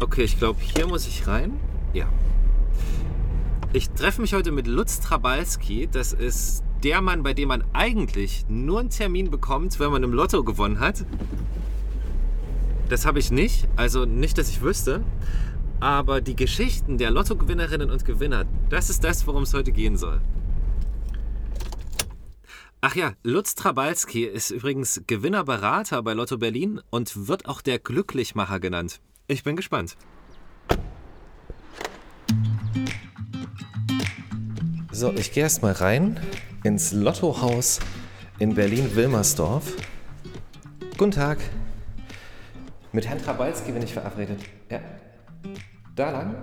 Okay, ich glaube, hier muss ich rein. Ja. Ich treffe mich heute mit Lutz Trabalski. Das ist der Mann, bei dem man eigentlich nur einen Termin bekommt, wenn man im Lotto gewonnen hat. Das habe ich nicht, also nicht, dass ich wüsste. Aber die Geschichten der Lottogewinnerinnen und Gewinner, das ist das, worum es heute gehen soll. Ach ja, Lutz Trabalski ist übrigens Gewinnerberater bei Lotto Berlin und wird auch der Glücklichmacher genannt. Ich bin gespannt. So, ich gehe erst mal rein ins Lottohaus in Berlin-Wilmersdorf. Guten Tag. Mit Herrn Trabalski bin ich verabredet. Ja. Da lang?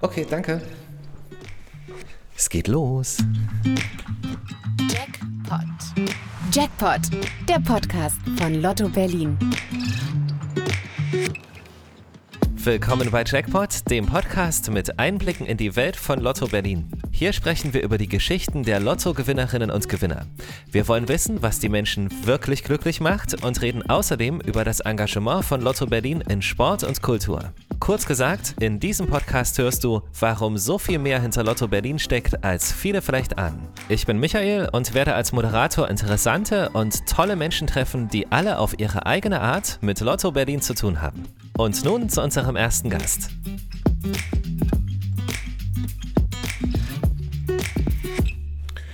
Okay, danke. Es geht los. Jackpot. Jackpot, der Podcast von Lotto Berlin. Willkommen bei Jackpot, dem Podcast mit Einblicken in die Welt von Lotto Berlin. Hier sprechen wir über die Geschichten der Lotto-Gewinnerinnen und Gewinner. Wir wollen wissen, was die Menschen wirklich glücklich macht und reden außerdem über das Engagement von Lotto Berlin in Sport und Kultur. Kurz gesagt, in diesem Podcast hörst du, warum so viel mehr hinter Lotto Berlin steckt, als viele vielleicht ahnen. Ich bin Michael und werde als Moderator interessante und tolle Menschen treffen, die alle auf ihre eigene Art mit Lotto Berlin zu tun haben. Und nun zu unserem ersten Gast.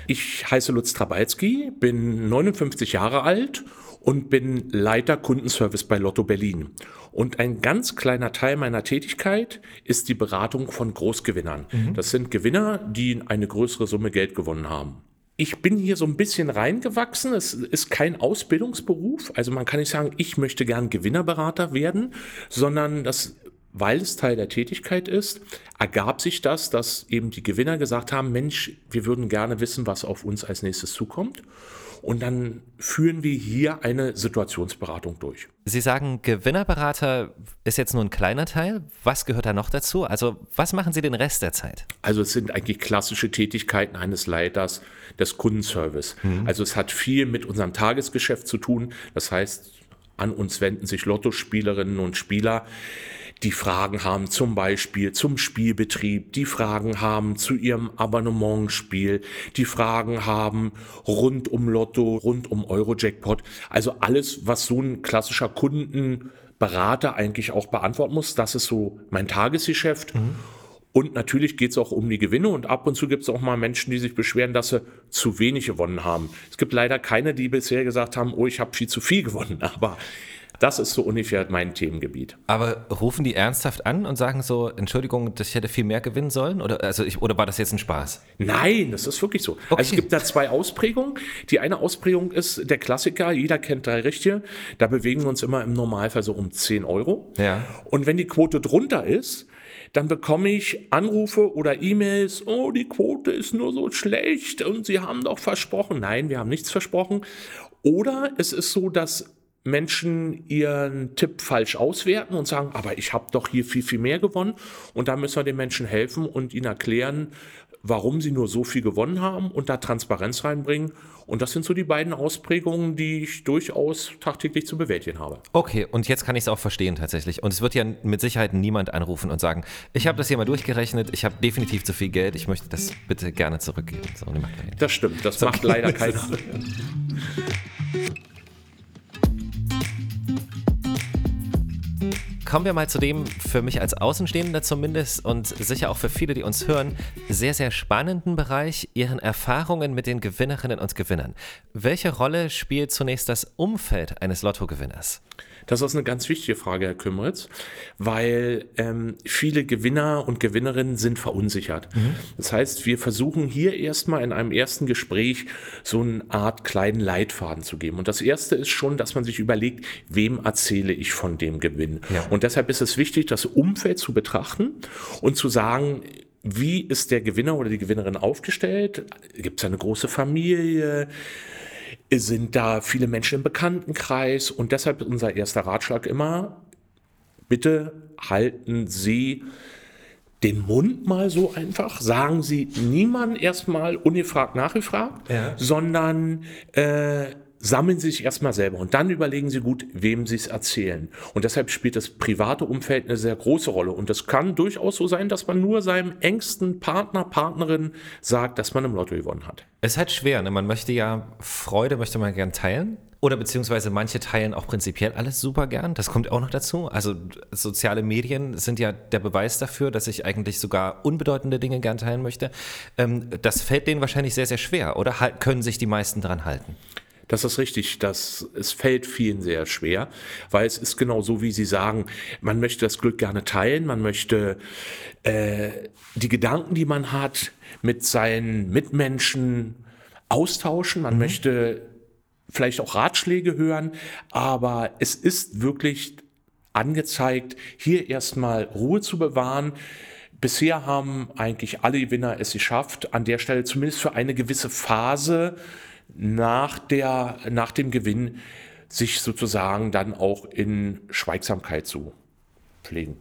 Ich heiße Lutz Trabalski, bin 59 Jahre alt und bin Leiter Kundenservice bei Lotto Berlin. Und ein ganz kleiner Teil meiner Tätigkeit ist die Beratung von Großgewinnern. Mhm. Das sind Gewinner, die eine größere Summe Geld gewonnen haben. Ich bin hier so ein bisschen reingewachsen. Es ist kein Ausbildungsberuf. Also man kann nicht sagen, ich möchte gern Gewinnerberater werden, sondern das, weil es Teil der Tätigkeit ist, ergab sich das, dass eben die Gewinner gesagt haben, Mensch, wir würden gerne wissen, was auf uns als nächstes zukommt. Und dann führen wir hier eine Situationsberatung durch. Sie sagen, Gewinnerberater ist jetzt nur ein kleiner Teil. Was gehört da noch dazu? Also was machen Sie den Rest der Zeit? Also es sind eigentlich klassische Tätigkeiten eines Leiters des Kundenservice. Mhm. Also es hat viel mit unserem Tagesgeschäft zu tun. Das heißt, an uns wenden sich Lottospielerinnen und Spieler die Fragen haben zum Beispiel zum Spielbetrieb, die Fragen haben zu ihrem Abonnementspiel, die Fragen haben rund um Lotto, rund um Eurojackpot. Also alles, was so ein klassischer Kundenberater eigentlich auch beantworten muss. Das ist so mein Tagesgeschäft. Mhm. Und natürlich geht es auch um die Gewinne und ab und zu gibt es auch mal Menschen, die sich beschweren, dass sie zu wenig gewonnen haben. Es gibt leider keine, die bisher gesagt haben, oh, ich habe viel zu viel gewonnen. Aber das ist so ungefähr mein Themengebiet. Aber rufen die ernsthaft an und sagen so, Entschuldigung, ich hätte viel mehr gewinnen sollen? Oder, also ich, oder war das jetzt ein Spaß? Nein, das ist wirklich so. Okay. Also es gibt da zwei Ausprägungen. Die eine Ausprägung ist der Klassiker, jeder kennt drei Richtige. Da bewegen wir uns immer im Normalfall so um 10 Euro. Ja. Und wenn die Quote drunter ist, dann bekomme ich Anrufe oder E-Mails, oh, die Quote ist nur so schlecht und Sie haben doch versprochen. Nein, wir haben nichts versprochen. Oder es ist so, dass Menschen ihren Tipp falsch auswerten und sagen, aber ich habe doch hier viel, viel mehr gewonnen. Und da müssen wir den Menschen helfen und ihnen erklären, warum sie nur so viel gewonnen haben und da Transparenz reinbringen. Und das sind so die beiden Ausprägungen, die ich durchaus tagtäglich zu bewältigen habe. Okay, und jetzt kann ich es auch verstehen tatsächlich. Und es wird ja mit Sicherheit niemand anrufen und sagen, ich habe das hier mal durchgerechnet, ich habe definitiv zu viel Geld, ich möchte das bitte gerne zurückgeben. So, das stimmt, das so. macht leider keiner. Kommen wir mal zu dem für mich als Außenstehender zumindest und sicher auch für viele, die uns hören, sehr, sehr spannenden Bereich, Ihren Erfahrungen mit den Gewinnerinnen und Gewinnern. Welche Rolle spielt zunächst das Umfeld eines Lottogewinners? Das ist eine ganz wichtige Frage, Herr Kümmeritz, weil ähm, viele Gewinner und Gewinnerinnen sind verunsichert. Mhm. Das heißt, wir versuchen hier erstmal in einem ersten Gespräch so eine Art kleinen Leitfaden zu geben. Und das erste ist schon, dass man sich überlegt, wem erzähle ich von dem Gewinn? Ja. Und deshalb ist es wichtig, das Umfeld zu betrachten und zu sagen, wie ist der Gewinner oder die Gewinnerin aufgestellt? Gibt es eine große Familie? Sind da viele Menschen im Bekanntenkreis und deshalb ist unser erster Ratschlag immer, bitte halten Sie den Mund mal so einfach, sagen Sie niemand erstmal ungefragt nachgefragt, ja. sondern äh, sammeln sie sich erstmal selber und dann überlegen sie gut, wem sie es erzählen. Und deshalb spielt das private Umfeld eine sehr große Rolle. Und es kann durchaus so sein, dass man nur seinem engsten Partner, Partnerin sagt, dass man im Lotto gewonnen hat. Es ist halt schwer, ne? man möchte ja Freude, möchte man gern teilen. Oder beziehungsweise manche teilen auch prinzipiell alles super gern. Das kommt auch noch dazu. Also soziale Medien sind ja der Beweis dafür, dass ich eigentlich sogar unbedeutende Dinge gern teilen möchte. Ähm, das fällt denen wahrscheinlich sehr, sehr schwer. Oder können sich die meisten dran halten? Das ist richtig. Das, es fällt vielen sehr schwer, weil es ist genau so, wie Sie sagen, man möchte das Glück gerne teilen, man möchte äh, die Gedanken, die man hat, mit seinen Mitmenschen austauschen, man mhm. möchte vielleicht auch Ratschläge hören, aber es ist wirklich angezeigt, hier erstmal Ruhe zu bewahren. Bisher haben eigentlich alle Gewinner es geschafft, an der Stelle zumindest für eine gewisse Phase nach, der, nach dem Gewinn sich sozusagen dann auch in Schweigsamkeit zu pflegen.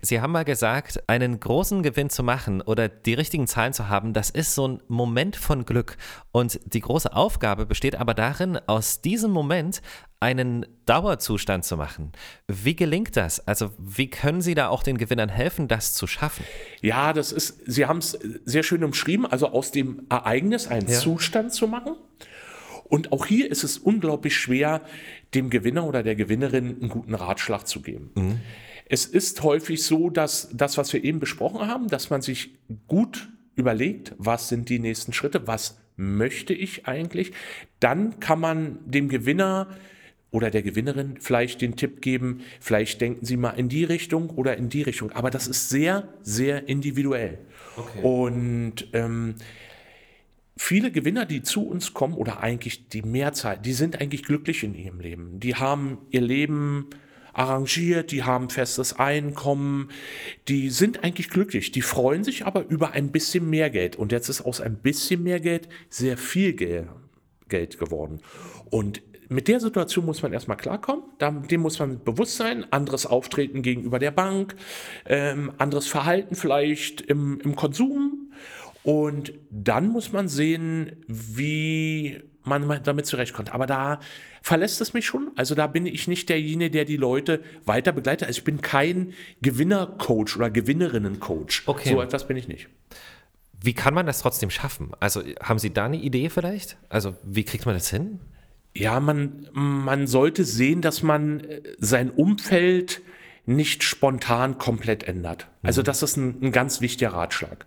Sie haben mal gesagt, einen großen Gewinn zu machen oder die richtigen Zahlen zu haben, das ist so ein Moment von Glück. Und die große Aufgabe besteht aber darin, aus diesem Moment einen Dauerzustand zu machen. Wie gelingt das? Also wie können Sie da auch den Gewinnern helfen, das zu schaffen? Ja, das ist, Sie haben es sehr schön umschrieben, also aus dem Ereignis einen ja. Zustand zu machen. Und auch hier ist es unglaublich schwer, dem Gewinner oder der Gewinnerin einen guten Ratschlag zu geben. Mhm. Es ist häufig so, dass das, was wir eben besprochen haben, dass man sich gut überlegt, was sind die nächsten Schritte, was möchte ich eigentlich, dann kann man dem Gewinner oder der Gewinnerin vielleicht den Tipp geben, vielleicht denken Sie mal in die Richtung oder in die Richtung. Aber das ist sehr, sehr individuell. Okay. Und ähm, viele Gewinner, die zu uns kommen, oder eigentlich die Mehrzahl, die sind eigentlich glücklich in ihrem Leben. Die haben ihr Leben arrangiert, die haben festes Einkommen, die sind eigentlich glücklich, die freuen sich aber über ein bisschen mehr Geld. Und jetzt ist aus ein bisschen mehr Geld sehr viel Geld geworden. Und mit der Situation muss man erstmal klarkommen, dem muss man bewusst sein, anderes Auftreten gegenüber der Bank, ähm, anderes Verhalten vielleicht im, im Konsum und dann muss man sehen, wie man damit zurechtkommt. Aber da verlässt es mich schon. Also da bin ich nicht derjenige, der die Leute weiter begleitet. Also ich bin kein Gewinnercoach oder Gewinnerinnencoach. Okay. So etwas bin ich nicht. Wie kann man das trotzdem schaffen? Also haben Sie da eine Idee vielleicht? Also wie kriegt man das hin? Ja, man, man sollte sehen, dass man äh, sein Umfeld nicht spontan komplett ändert. Also mhm. das ist ein, ein ganz wichtiger Ratschlag.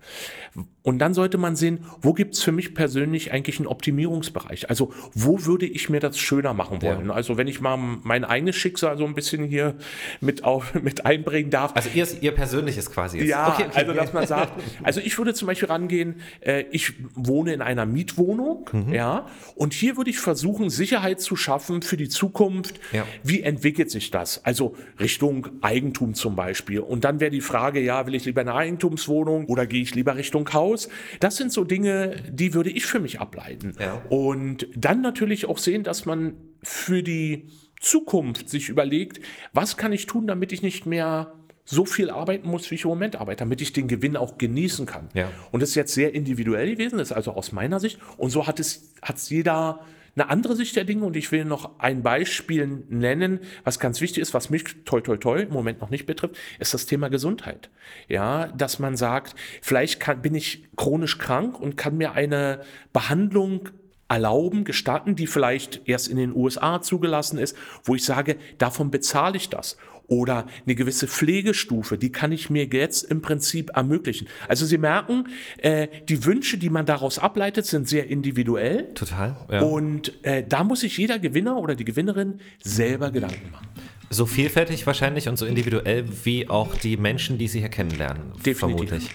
Und dann sollte man sehen, wo gibt's für mich persönlich eigentlich einen Optimierungsbereich? Also wo würde ich mir das schöner machen wollen? Ja. Also wenn ich mal mein eigenes Schicksal so ein bisschen hier mit, auf, mit einbringen darf. Also ihr, ihr persönliches quasi. Jetzt. Ja, okay, okay. also dass man sagt, also ich würde zum Beispiel rangehen, äh, ich wohne in einer Mietwohnung, mhm. ja, und hier würde ich versuchen, Sicherheit zu schaffen für die Zukunft. Ja. Wie entwickelt sich das? Also Richtung Eigentum zum Beispiel. Und dann wäre die Frage, ja, will ich lieber eine Eigentumswohnung oder gehe ich lieber Richtung Haus? Das sind so Dinge, die würde ich für mich ableiten. Ja. Und dann natürlich auch sehen, dass man für die Zukunft sich überlegt, was kann ich tun, damit ich nicht mehr so viel arbeiten muss, wie ich im Moment arbeite, damit ich den Gewinn auch genießen kann. Ja. Und das ist jetzt sehr individuell gewesen, das ist also aus meiner Sicht. Und so hat es, hat es jeder eine andere Sicht der Dinge und ich will noch ein Beispiel nennen, was ganz wichtig ist, was mich toi toi toi im Moment noch nicht betrifft, ist das Thema Gesundheit. Ja, dass man sagt, vielleicht kann, bin ich chronisch krank und kann mir eine Behandlung erlauben, gestatten, die vielleicht erst in den USA zugelassen ist, wo ich sage, davon bezahle ich das oder eine gewisse Pflegestufe, die kann ich mir jetzt im Prinzip ermöglichen. Also Sie merken, äh, die Wünsche, die man daraus ableitet, sind sehr individuell. Total. Ja. Und äh, da muss sich jeder Gewinner oder die Gewinnerin selber Gedanken machen. So vielfältig wahrscheinlich und so individuell wie auch die Menschen, die Sie hier kennenlernen. Definitiv. Vermutlich.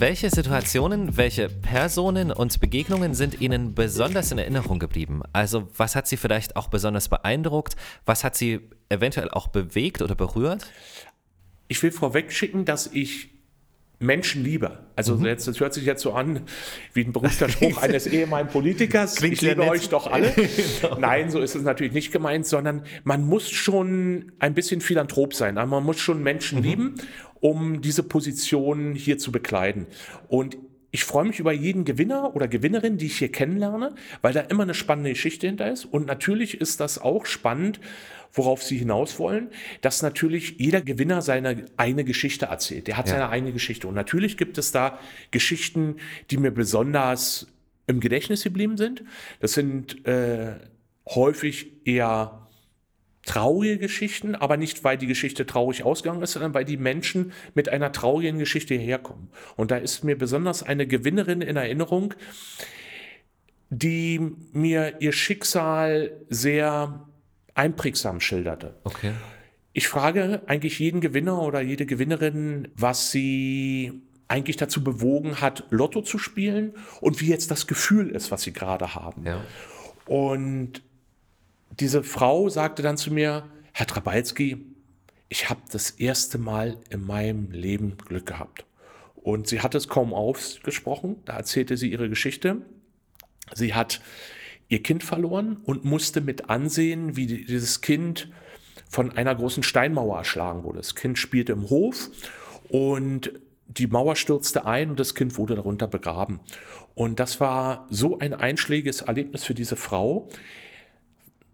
Welche Situationen, welche Personen und Begegnungen sind Ihnen besonders in Erinnerung geblieben? Also was hat Sie vielleicht auch besonders beeindruckt? Was hat Sie eventuell auch bewegt oder berührt? Ich will vorweg schicken, dass ich Menschen liebe. Also mhm. jetzt, das hört sich jetzt so an wie ein berühmter Spruch eines ehemaligen Politikers. Klingt ich liebe euch doch alle. genau. Nein, so ist es natürlich nicht gemeint, sondern man muss schon ein bisschen Philanthrop sein. Also man muss schon Menschen mhm. lieben um diese Position hier zu bekleiden. Und ich freue mich über jeden Gewinner oder Gewinnerin, die ich hier kennenlerne, weil da immer eine spannende Geschichte hinter ist. Und natürlich ist das auch spannend, worauf Sie hinaus wollen, dass natürlich jeder Gewinner seine eigene Geschichte erzählt. Der hat ja. seine eigene Geschichte. Und natürlich gibt es da Geschichten, die mir besonders im Gedächtnis geblieben sind. Das sind äh, häufig eher traurige Geschichten, aber nicht, weil die Geschichte traurig ausgegangen ist, sondern weil die Menschen mit einer traurigen Geschichte herkommen. Und da ist mir besonders eine Gewinnerin in Erinnerung, die mir ihr Schicksal sehr einprägsam schilderte. Okay. Ich frage eigentlich jeden Gewinner oder jede Gewinnerin, was sie eigentlich dazu bewogen hat, Lotto zu spielen und wie jetzt das Gefühl ist, was sie gerade haben. Ja. Und diese Frau sagte dann zu mir, Herr Trabalski, ich habe das erste Mal in meinem Leben Glück gehabt. Und sie hat es kaum ausgesprochen, da erzählte sie ihre Geschichte. Sie hat ihr Kind verloren und musste mit ansehen, wie dieses Kind von einer großen Steinmauer erschlagen wurde. Das Kind spielte im Hof und die Mauer stürzte ein und das Kind wurde darunter begraben. Und das war so ein einschlägiges Erlebnis für diese Frau,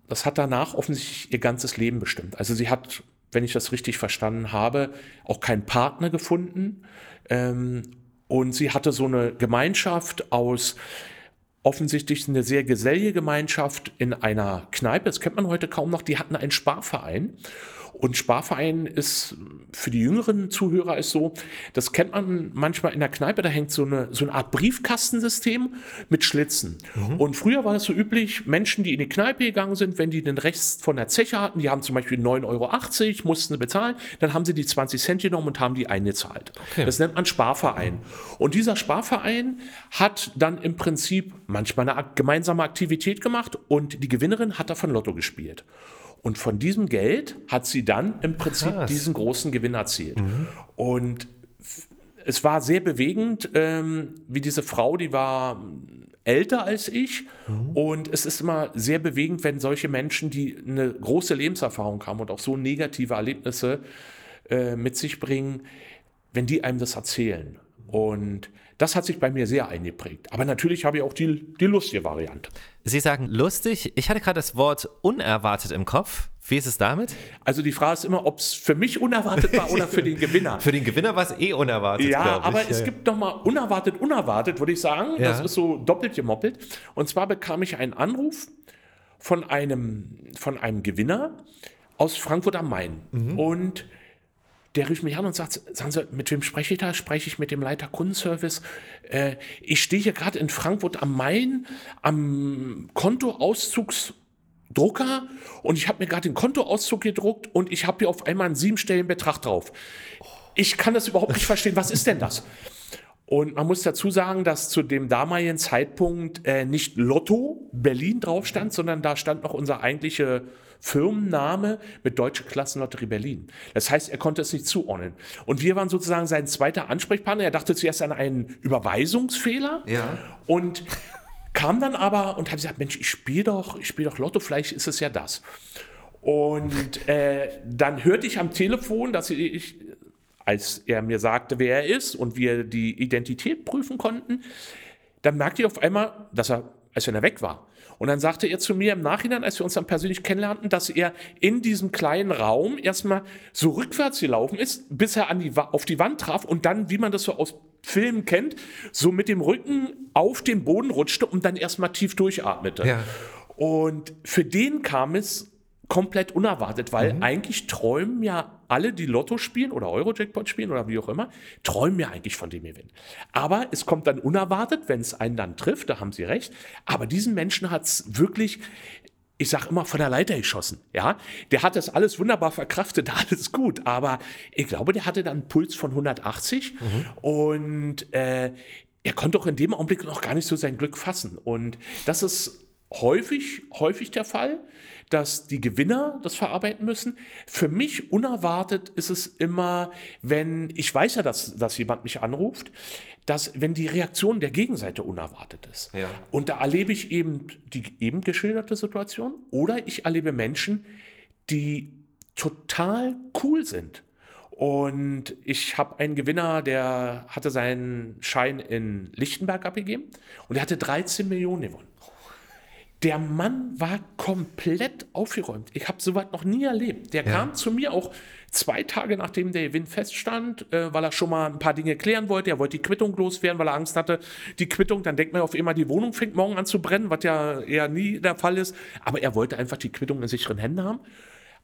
das hat danach offensichtlich ihr ganzes Leben bestimmt. Also sie hat, wenn ich das richtig verstanden habe, auch keinen Partner gefunden. Ähm, und sie hatte so eine Gemeinschaft aus offensichtlich eine sehr gesellige Gemeinschaft in einer Kneipe. Das kennt man heute kaum noch. Die hatten einen Sparverein. Und Sparverein ist für die jüngeren Zuhörer ist so, das kennt man manchmal in der Kneipe, da hängt so eine, so eine Art Briefkastensystem mit Schlitzen. Mhm. Und früher war es so üblich, Menschen, die in die Kneipe gegangen sind, wenn die den Rest von der Zeche hatten, die haben zum Beispiel 9,80 Euro, mussten sie bezahlen, dann haben sie die 20 Cent genommen und haben die eingezahlt. Okay. Das nennt man Sparverein. Und dieser Sparverein hat dann im Prinzip manchmal eine gemeinsame Aktivität gemacht und die Gewinnerin hat davon Lotto gespielt. Und von diesem Geld hat sie dann im Prinzip Krass. diesen großen Gewinn erzielt. Mhm. Und es war sehr bewegend, ähm, wie diese Frau, die war älter als ich. Mhm. Und es ist immer sehr bewegend, wenn solche Menschen, die eine große Lebenserfahrung haben und auch so negative Erlebnisse äh, mit sich bringen, wenn die einem das erzählen. Und das hat sich bei mir sehr eingeprägt. Aber natürlich habe ich auch die, die lustige Variante. Sie sagen lustig. Ich hatte gerade das Wort unerwartet im Kopf. Wie ist es damit? Also die Frage ist immer, ob es für mich unerwartet war oder für den Gewinner. für den Gewinner war es eh unerwartet. Ja, aber ja, es ja. gibt nochmal unerwartet, unerwartet, würde ich sagen. Ja. Das ist so doppelt gemoppelt. Und zwar bekam ich einen Anruf von einem, von einem Gewinner aus Frankfurt am Main. Mhm. Und der rief mich an und sagt, sagen Sie, mit wem spreche ich da? Spreche ich mit dem Leiter Kundenservice? Äh, ich stehe hier gerade in Frankfurt am Main am Kontoauszugsdrucker und ich habe mir gerade den Kontoauszug gedruckt und ich habe hier auf einmal einen siebenstelligen Betrag drauf. Ich kann das überhaupt nicht verstehen. Was ist denn das? Und man muss dazu sagen, dass zu dem damaligen Zeitpunkt äh, nicht Lotto Berlin drauf stand, sondern da stand noch unser eigentliche Firmenname mit Deutsche Klassenlotterie Berlin. Das heißt, er konnte es nicht zuordnen. Und wir waren sozusagen sein zweiter Ansprechpartner. Er dachte zuerst an einen Überweisungsfehler ja. und kam dann aber und hat gesagt, Mensch, ich spiele doch, ich spiele doch Lotto, vielleicht ist es ja das. Und äh, dann hörte ich am Telefon, dass ich, als er mir sagte, wer er ist und wir die Identität prüfen konnten, dann merkte ich auf einmal, dass er, als wenn er weg war, und dann sagte er zu mir im Nachhinein, als wir uns dann persönlich kennenlernten, dass er in diesem kleinen Raum erstmal so rückwärts gelaufen ist, bis er an die, auf die Wand traf und dann, wie man das so aus Filmen kennt, so mit dem Rücken auf den Boden rutschte und dann erstmal tief durchatmete. Ja. Und für den kam es komplett unerwartet, weil mhm. eigentlich träumen ja alle, die Lotto spielen oder Euro-Jackpot spielen oder wie auch immer, träumen ja eigentlich von dem Gewinn. Aber es kommt dann unerwartet, wenn es einen dann trifft, da haben sie recht. Aber diesen Menschen hat es wirklich ich sag immer, von der Leiter geschossen. Ja, der hat das alles wunderbar verkraftet, alles gut. Aber ich glaube, der hatte dann einen Puls von 180 mhm. und äh, er konnte auch in dem Augenblick noch gar nicht so sein Glück fassen. Und das ist häufig, häufig der Fall dass die Gewinner das verarbeiten müssen. Für mich unerwartet ist es immer, wenn, ich weiß ja, dass, dass jemand mich anruft, dass wenn die Reaktion der Gegenseite unerwartet ist. Ja. Und da erlebe ich eben die eben geschilderte Situation oder ich erlebe Menschen, die total cool sind Und ich habe einen Gewinner, der hatte seinen Schein in Lichtenberg abgegeben und er hatte 13 Millionen gewonnen. Der Mann war komplett aufgeräumt. Ich habe sowas noch nie erlebt. Der ja. kam zu mir auch zwei Tage nachdem der Gewinn feststand, äh, weil er schon mal ein paar Dinge klären wollte. Er wollte die Quittung loswerden, weil er Angst hatte, die Quittung, dann denkt man auf immer, die Wohnung fängt morgen an zu brennen, was ja eher nie der Fall ist. Aber er wollte einfach die Quittung in sicheren Händen haben.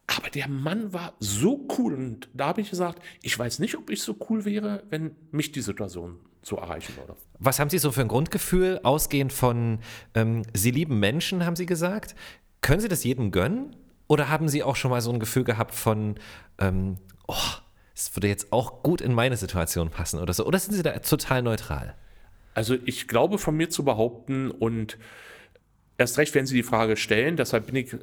Aber der Mann war so cool und da habe ich gesagt, ich weiß nicht, ob ich so cool wäre, wenn mich die Situation so erreichen würde. Was haben Sie so für ein Grundgefühl, ausgehend von ähm, Sie lieben Menschen, haben Sie gesagt? Können Sie das jedem gönnen? Oder haben Sie auch schon mal so ein Gefühl gehabt von, ähm, oh, es würde jetzt auch gut in meine Situation passen oder so? Oder sind Sie da total neutral? Also ich glaube von mir zu behaupten und Erst recht, wenn Sie die Frage stellen, deshalb bin ich äh,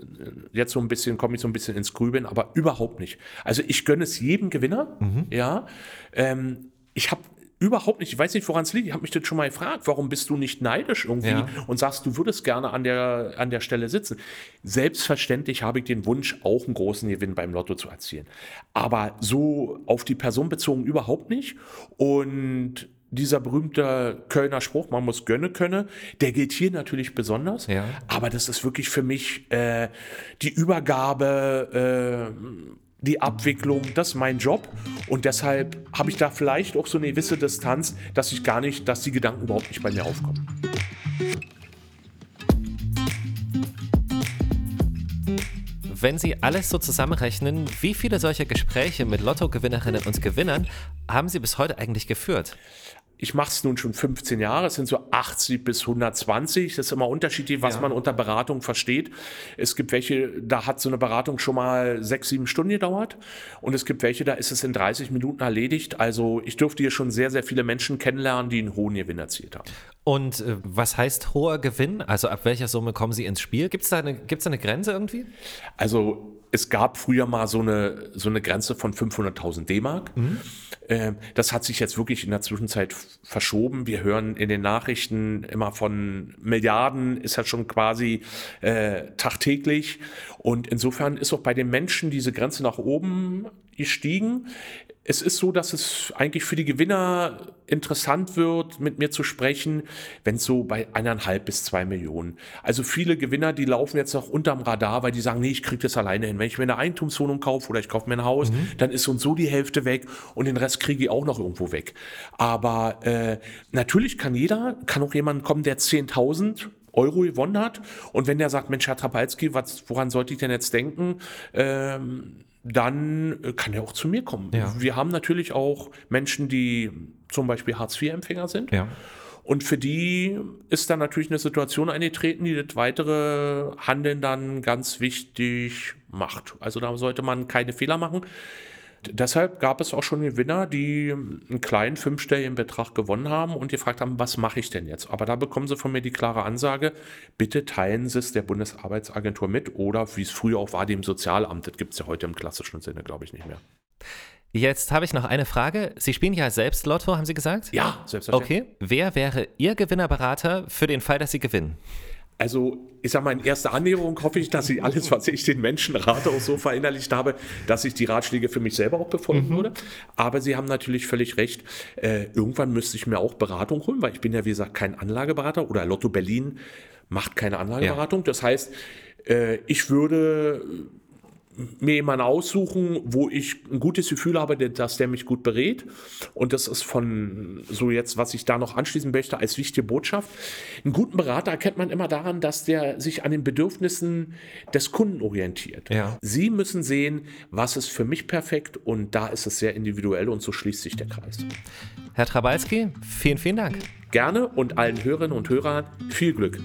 jetzt so ein bisschen, komme ich so ein bisschen ins Grübeln, aber überhaupt nicht. Also ich gönne es jedem Gewinner, mhm. ja. Ähm, ich habe überhaupt nicht, ich weiß nicht, woran es liegt. Ich habe mich das schon mal gefragt, warum bist du nicht neidisch irgendwie ja. und sagst, du würdest gerne an der, an der Stelle sitzen. Selbstverständlich habe ich den Wunsch, auch einen großen Gewinn beim Lotto zu erzielen. Aber so auf die Person bezogen überhaupt nicht. Und dieser berühmte Kölner Spruch, man muss gönne könne, der gilt hier natürlich besonders. Ja. Aber das ist wirklich für mich äh, die Übergabe, äh, die Abwicklung, das ist mein Job. Und deshalb habe ich da vielleicht auch so eine gewisse Distanz, dass ich gar nicht, dass die Gedanken überhaupt nicht bei mir aufkommen. Wenn Sie alles so zusammenrechnen, wie viele solcher Gespräche mit Lottogewinnerinnen und Gewinnern haben Sie bis heute eigentlich geführt? Ich mache es nun schon 15 Jahre, es sind so 80 bis 120. Das ist immer unterschiedlich, was ja. man unter Beratung versteht. Es gibt welche, da hat so eine Beratung schon mal sechs, sieben Stunden gedauert. Und es gibt welche, da ist es in 30 Minuten erledigt. Also ich durfte hier schon sehr, sehr viele Menschen kennenlernen, die einen hohen Gewinn erzielt haben. Und äh, was heißt hoher Gewinn? Also ab welcher Summe kommen Sie ins Spiel? Gibt es da, eine, da eine Grenze irgendwie? Also es gab früher mal so eine, so eine Grenze von 500.000 D-Mark. Mhm. Äh, das hat sich jetzt wirklich in der Zwischenzeit verschoben. Wir hören in den Nachrichten immer von Milliarden, ist ja schon quasi äh, tagtäglich. Und insofern ist auch bei den Menschen diese Grenze nach oben gestiegen es ist so, dass es eigentlich für die Gewinner interessant wird, mit mir zu sprechen, wenn es so bei eineinhalb bis zwei Millionen. Also viele Gewinner, die laufen jetzt noch unterm Radar, weil die sagen, nee, ich kriege das alleine hin. Wenn ich mir eine Eigentumswohnung kaufe oder ich kaufe mir ein Haus, mhm. dann ist uns so die Hälfte weg und den Rest kriege ich auch noch irgendwo weg. Aber äh, natürlich kann jeder, kann auch jemand kommen, der 10.000 Euro gewonnen hat. Und wenn der sagt, Mensch, Herr Trapalski, was, woran sollte ich denn jetzt denken? Ähm, dann äh, kann er auch zu mir kommen. Ja. Wir haben natürlich auch Menschen, die zum Beispiel Hartz-IV-Empfänger sind. Ja. Und für die ist dann natürlich eine Situation eingetreten, die das weitere Handeln dann ganz wichtig macht. Also da sollte man keine Fehler machen. Deshalb gab es auch schon Gewinner, die einen kleinen fünfstelligen Betrag gewonnen haben und gefragt haben, was mache ich denn jetzt? Aber da bekommen sie von mir die klare Ansage, bitte teilen Sie es der Bundesarbeitsagentur mit oder wie es früher auch war, dem Sozialamt. Das gibt es ja heute im klassischen Sinne, glaube ich, nicht mehr. Jetzt habe ich noch eine Frage. Sie spielen ja selbst Lotto, haben Sie gesagt? Ja, selbstverständlich. Okay. Wer wäre Ihr Gewinnerberater für den Fall, dass Sie gewinnen? Also, ich sag mal, in erster Annäherung hoffe ich, dass ich alles, was ich den Menschen rate, auch so verinnerlicht habe, dass ich die Ratschläge für mich selber auch befolgen mhm. würde. Aber Sie haben natürlich völlig recht. Äh, irgendwann müsste ich mir auch Beratung holen, weil ich bin ja, wie gesagt, kein Anlageberater oder Lotto Berlin macht keine Anlageberatung. Ja. Das heißt, äh, ich würde mir jemanden aussuchen, wo ich ein gutes Gefühl habe, dass der mich gut berät. Und das ist von so jetzt, was ich da noch anschließen möchte, als wichtige Botschaft. Einen guten Berater erkennt man immer daran, dass der sich an den Bedürfnissen des Kunden orientiert. Ja. Sie müssen sehen, was ist für mich perfekt und da ist es sehr individuell und so schließt sich der Kreis. Herr Trabalski, vielen, vielen Dank. Gerne und allen Hörerinnen und Hörern viel Glück.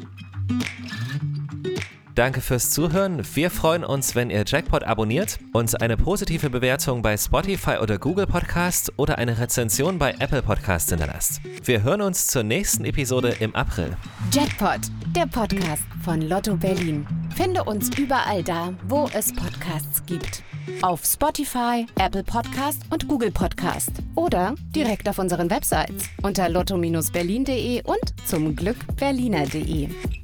Danke fürs Zuhören. Wir freuen uns, wenn ihr Jackpot abonniert, uns eine positive Bewertung bei Spotify oder Google Podcast oder eine Rezension bei Apple Podcast hinterlasst. Wir hören uns zur nächsten Episode im April. Jackpot, der Podcast von Lotto Berlin. Finde uns überall da, wo es Podcasts gibt. Auf Spotify, Apple Podcast und Google Podcast. Oder direkt auf unseren Websites unter lotto-berlin.de und zum Glück berliner.de.